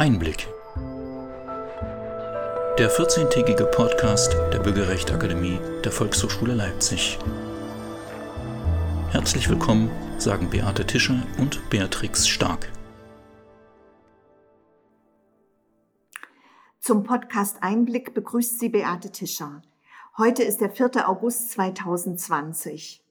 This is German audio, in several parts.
Einblick. Der 14-tägige Podcast der Bürgerrechtsakademie der Volkshochschule Leipzig. Herzlich willkommen, sagen Beate Tischer und Beatrix Stark. Zum Podcast Einblick begrüßt sie Beate Tischer. Heute ist der 4. August 2020.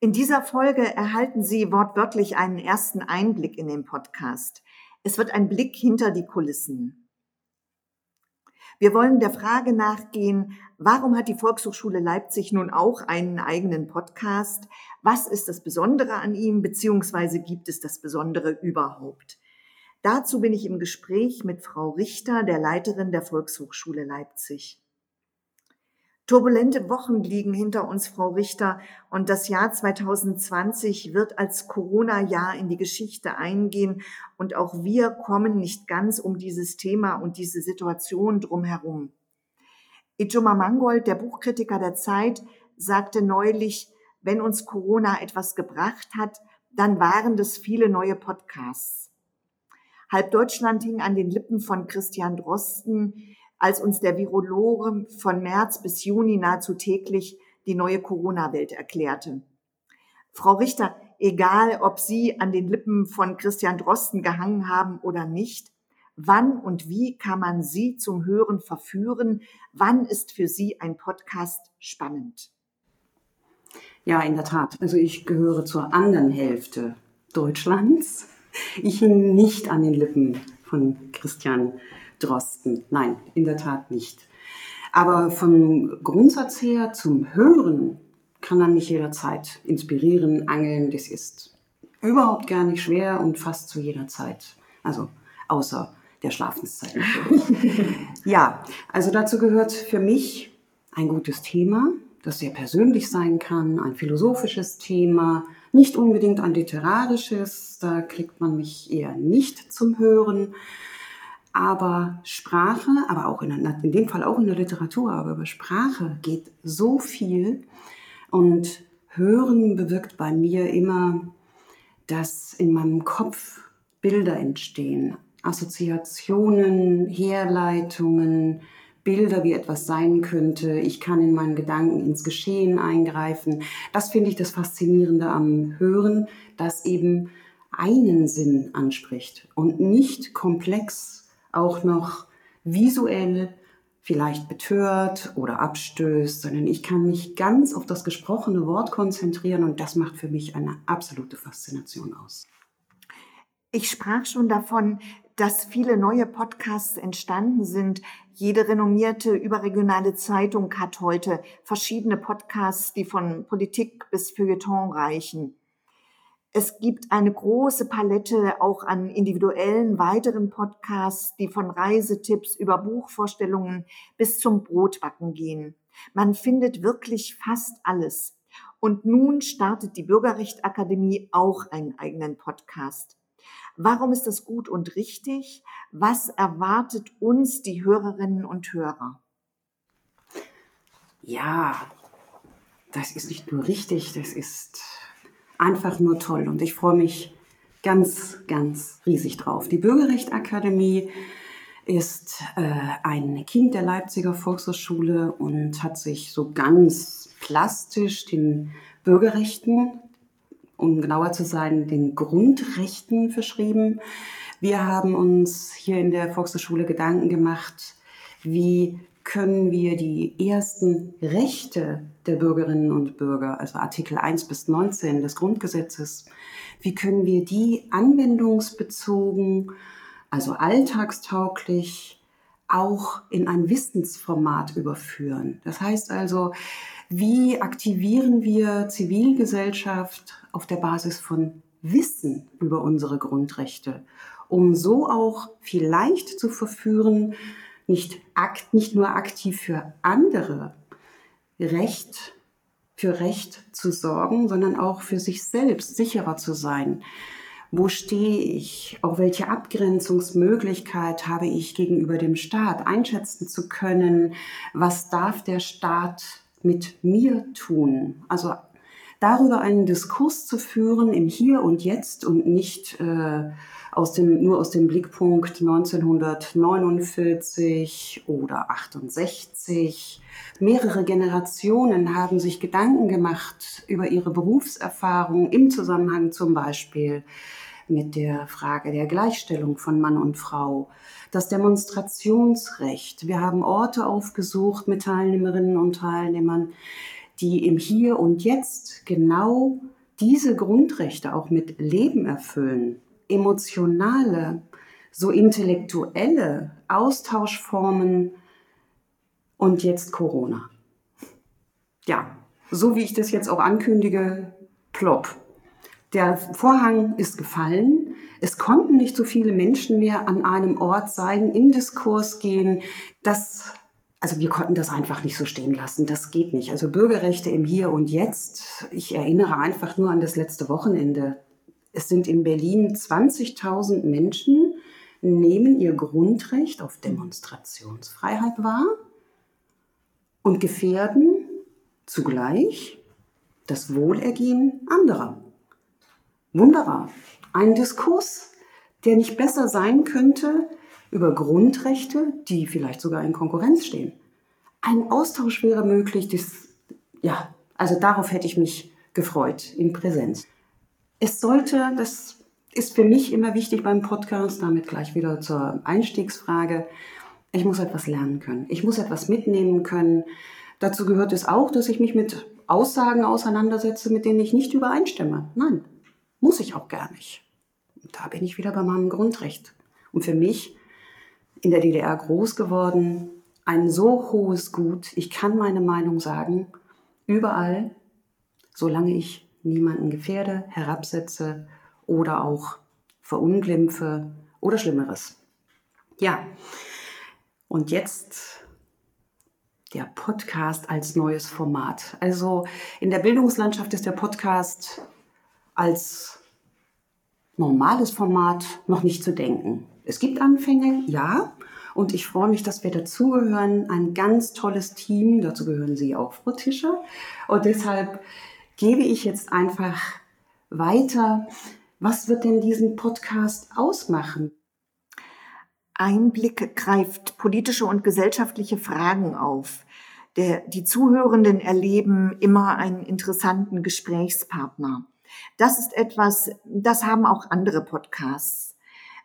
In dieser Folge erhalten Sie wortwörtlich einen ersten Einblick in den Podcast. Es wird ein Blick hinter die Kulissen. Wir wollen der Frage nachgehen, warum hat die Volkshochschule Leipzig nun auch einen eigenen Podcast? Was ist das Besondere an ihm, beziehungsweise gibt es das Besondere überhaupt? Dazu bin ich im Gespräch mit Frau Richter, der Leiterin der Volkshochschule Leipzig. Turbulente Wochen liegen hinter uns, Frau Richter, und das Jahr 2020 wird als Corona-Jahr in die Geschichte eingehen und auch wir kommen nicht ganz um dieses Thema und diese Situation drumherum. Ijoma Mangold, der Buchkritiker der Zeit, sagte neulich, wenn uns Corona etwas gebracht hat, dann waren das viele neue Podcasts. Halb Deutschland hing an den Lippen von Christian Drosten, als uns der Virologe von März bis Juni nahezu täglich die neue Corona-Welt erklärte. Frau Richter, egal ob Sie an den Lippen von Christian Drosten gehangen haben oder nicht, wann und wie kann man Sie zum Hören verführen? Wann ist für Sie ein Podcast spannend? Ja, in der Tat. Also ich gehöre zur anderen Hälfte Deutschlands. Ich hing nicht an den Lippen von Christian Drosten. Nein, in der Tat nicht. Aber vom Grundsatz her zum Hören kann er mich jederzeit inspirieren, angeln. Das ist überhaupt gar nicht schwer und fast zu jeder Zeit. Also außer der Schlafenszeit. ja, also dazu gehört für mich ein gutes Thema, das sehr persönlich sein kann, ein philosophisches Thema, nicht unbedingt ein literarisches, da kriegt man mich eher nicht zum Hören, aber Sprache, aber auch in, in dem Fall auch in der Literatur, aber über Sprache geht so viel. Und Hören bewirkt bei mir immer, dass in meinem Kopf Bilder entstehen, Assoziationen, Herleitungen, Bilder, wie etwas sein könnte. Ich kann in meinen Gedanken ins Geschehen eingreifen. Das finde ich das Faszinierende am Hören, dass eben einen Sinn anspricht und nicht komplex auch noch visuell vielleicht betört oder abstößt, sondern ich kann mich ganz auf das gesprochene Wort konzentrieren und das macht für mich eine absolute Faszination aus. Ich sprach schon davon, dass viele neue Podcasts entstanden sind. Jede renommierte überregionale Zeitung hat heute verschiedene Podcasts, die von Politik bis Feuilleton reichen. Es gibt eine große Palette auch an individuellen weiteren Podcasts, die von Reisetipps über Buchvorstellungen bis zum Brotbacken gehen. Man findet wirklich fast alles. Und nun startet die Bürgerrechtsakademie auch einen eigenen Podcast. Warum ist das gut und richtig? Was erwartet uns die Hörerinnen und Hörer? Ja, das ist nicht nur richtig, das ist einfach nur toll und ich freue mich ganz, ganz riesig drauf. Die Bürgerrechtsakademie ist äh, ein Kind der Leipziger Volkshochschule und hat sich so ganz plastisch den Bürgerrechten, um genauer zu sein, den Grundrechten verschrieben. Wir haben uns hier in der Volkshochschule Gedanken gemacht, wie können wir die ersten Rechte der Bürgerinnen und Bürger, also Artikel 1 bis 19 des Grundgesetzes, wie können wir die anwendungsbezogen, also alltagstauglich, auch in ein Wissensformat überführen. Das heißt also, wie aktivieren wir Zivilgesellschaft auf der Basis von Wissen über unsere Grundrechte, um so auch vielleicht zu verführen, nicht, akt, nicht nur aktiv für andere Recht, für Recht zu sorgen, sondern auch für sich selbst sicherer zu sein. Wo stehe ich? Auch welche Abgrenzungsmöglichkeit habe ich gegenüber dem Staat? Einschätzen zu können, was darf der Staat mit mir tun? Also darüber einen Diskurs zu führen im Hier und Jetzt und nicht äh, aus dem, nur aus dem Blickpunkt 1949 oder 68. Mehrere Generationen haben sich Gedanken gemacht über ihre Berufserfahrung im Zusammenhang zum Beispiel mit der Frage der Gleichstellung von Mann und Frau, das Demonstrationsrecht. Wir haben Orte aufgesucht mit Teilnehmerinnen und Teilnehmern, die im Hier und Jetzt genau diese Grundrechte auch mit Leben erfüllen, emotionale, so intellektuelle Austauschformen und jetzt Corona. Ja, so wie ich das jetzt auch ankündige, plopp. Der Vorhang ist gefallen. Es konnten nicht so viele Menschen mehr an einem Ort sein, in Diskurs gehen. Das also wir konnten das einfach nicht so stehen lassen. Das geht nicht. Also Bürgerrechte im Hier und Jetzt. Ich erinnere einfach nur an das letzte Wochenende. Es sind in Berlin 20.000 Menschen, nehmen ihr Grundrecht auf Demonstrationsfreiheit wahr und gefährden zugleich das Wohlergehen anderer. Wunderbar. Ein Diskurs, der nicht besser sein könnte, über Grundrechte, die vielleicht sogar in Konkurrenz stehen. Ein Austausch wäre möglich. Das, ja, also darauf hätte ich mich gefreut in Präsenz. Es sollte, das ist für mich immer wichtig beim Podcast, damit gleich wieder zur Einstiegsfrage. Ich muss etwas lernen können. Ich muss etwas mitnehmen können. Dazu gehört es auch, dass ich mich mit Aussagen auseinandersetze, mit denen ich nicht übereinstimme. Nein, muss ich auch gar nicht. da bin ich wieder bei meinem Grundrecht. Und für mich in der DDR groß geworden, ein so hohes Gut, ich kann meine Meinung sagen, überall, solange ich niemanden gefährde, herabsetze oder auch verunglimpfe oder Schlimmeres. Ja, und jetzt der Podcast als neues Format. Also in der Bildungslandschaft ist der Podcast als normales Format noch nicht zu denken. Es gibt Anfänge, ja. Und ich freue mich, dass wir dazugehören. Ein ganz tolles Team. Dazu gehören Sie auch, Frau Tischer. Und deshalb gebe ich jetzt einfach weiter. Was wird denn diesen Podcast ausmachen? Einblick greift politische und gesellschaftliche Fragen auf. Der, die Zuhörenden erleben immer einen interessanten Gesprächspartner. Das ist etwas, das haben auch andere Podcasts.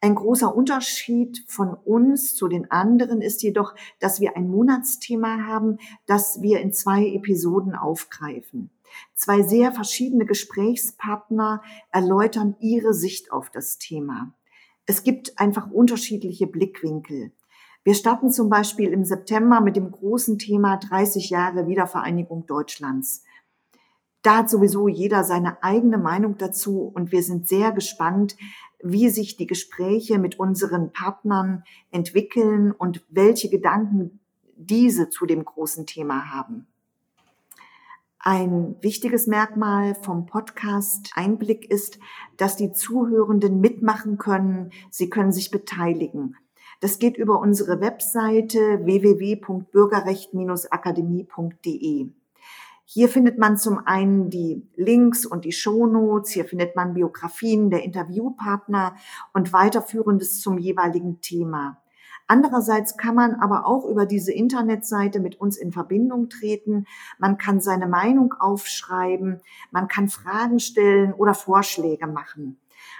Ein großer Unterschied von uns zu den anderen ist jedoch, dass wir ein Monatsthema haben, das wir in zwei Episoden aufgreifen. Zwei sehr verschiedene Gesprächspartner erläutern ihre Sicht auf das Thema. Es gibt einfach unterschiedliche Blickwinkel. Wir starten zum Beispiel im September mit dem großen Thema 30 Jahre Wiedervereinigung Deutschlands. Da hat sowieso jeder seine eigene Meinung dazu und wir sind sehr gespannt, wie sich die Gespräche mit unseren Partnern entwickeln und welche Gedanken diese zu dem großen Thema haben. Ein wichtiges Merkmal vom Podcast Einblick ist, dass die Zuhörenden mitmachen können. Sie können sich beteiligen. Das geht über unsere Webseite www.bürgerrecht-akademie.de. Hier findet man zum einen die Links und die Shownotes, hier findet man Biografien der Interviewpartner und weiterführendes zum jeweiligen Thema. Andererseits kann man aber auch über diese Internetseite mit uns in Verbindung treten. Man kann seine Meinung aufschreiben, man kann Fragen stellen oder Vorschläge machen.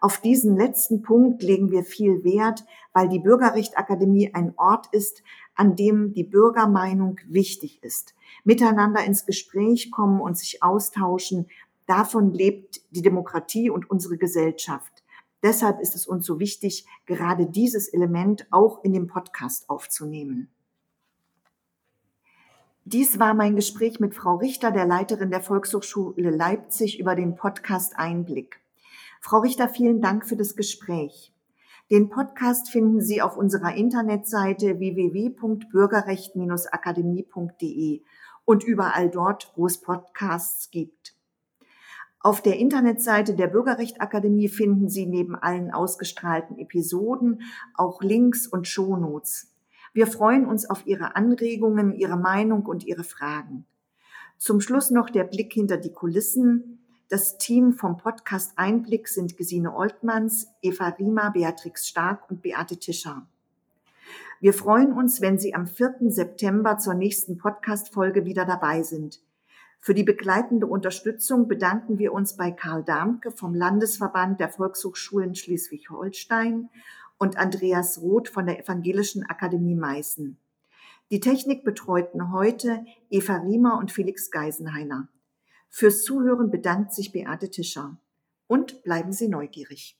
Auf diesen letzten Punkt legen wir viel Wert, weil die Bürgerrechtakademie ein Ort ist, an dem die Bürgermeinung wichtig ist miteinander ins Gespräch kommen und sich austauschen. Davon lebt die Demokratie und unsere Gesellschaft. Deshalb ist es uns so wichtig, gerade dieses Element auch in dem Podcast aufzunehmen. Dies war mein Gespräch mit Frau Richter, der Leiterin der Volkshochschule Leipzig, über den Podcast Einblick. Frau Richter, vielen Dank für das Gespräch. Den Podcast finden Sie auf unserer Internetseite www.bürgerrecht-akademie.de und überall dort, wo es Podcasts gibt. Auf der Internetseite der Bürgerrechtakademie finden Sie neben allen ausgestrahlten Episoden auch Links und Shownotes. Wir freuen uns auf Ihre Anregungen, Ihre Meinung und Ihre Fragen. Zum Schluss noch der Blick hinter die Kulissen. Das Team vom Podcast Einblick sind Gesine Oltmanns, Eva Riemer, Beatrix Stark und Beate Tischer. Wir freuen uns, wenn Sie am 4. September zur nächsten Podcast-Folge wieder dabei sind. Für die begleitende Unterstützung bedanken wir uns bei Karl Darmke vom Landesverband der Volkshochschulen Schleswig-Holstein und Andreas Roth von der Evangelischen Akademie Meißen. Die Technik betreuten heute Eva Riemer und Felix Geisenheiner. Fürs Zuhören bedankt sich Beate Tischer. Und bleiben Sie neugierig.